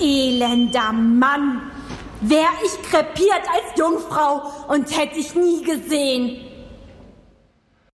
Elender Mann! Wär ich krepiert als Jungfrau und hätte ich nie gesehen.